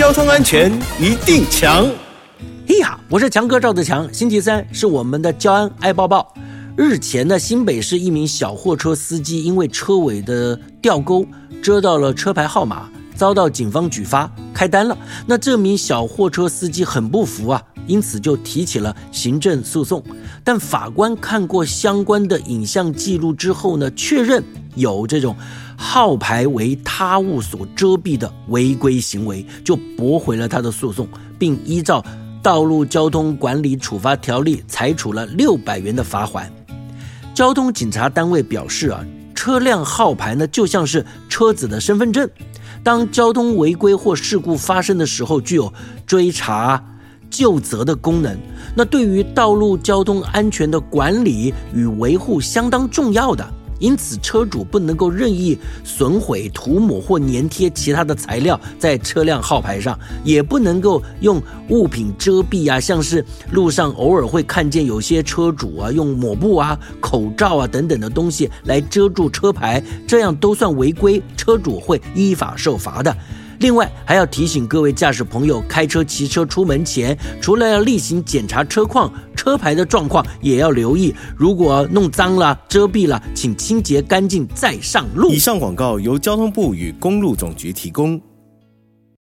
交通安全一定强。嘿呀，我是强哥赵德强。星期三是我们的交安爱抱抱。日前呢，新北市一名小货车司机因为车尾的吊钩遮到了车牌号码，遭到警方举发开单了。那这名小货车司机很不服啊，因此就提起了行政诉讼。但法官看过相关的影像记录之后呢，确认有这种号牌为他物所遮蔽的违规行为，就驳回了他的诉讼，并依照。道路交通管理处罚条例裁处了六百元的罚款。交通警察单位表示啊，车辆号牌呢就像是车子的身份证，当交通违规或事故发生的时候，具有追查、究责的功能。那对于道路交通安全的管理与维护相当重要的。因此，车主不能够任意损毁、涂抹或粘贴其他的材料在车辆号牌上，也不能够用物品遮蔽啊，像是路上偶尔会看见有些车主啊用抹布啊、口罩啊等等的东西来遮住车牌，这样都算违规，车主会依法受罚的。另外，还要提醒各位驾驶朋友，开车、骑车出门前，除了要例行检查车况、车牌的状况，也要留意，如果弄脏了、遮蔽了，请清洁干净再上路。以上广告由交通部与公路总局提供。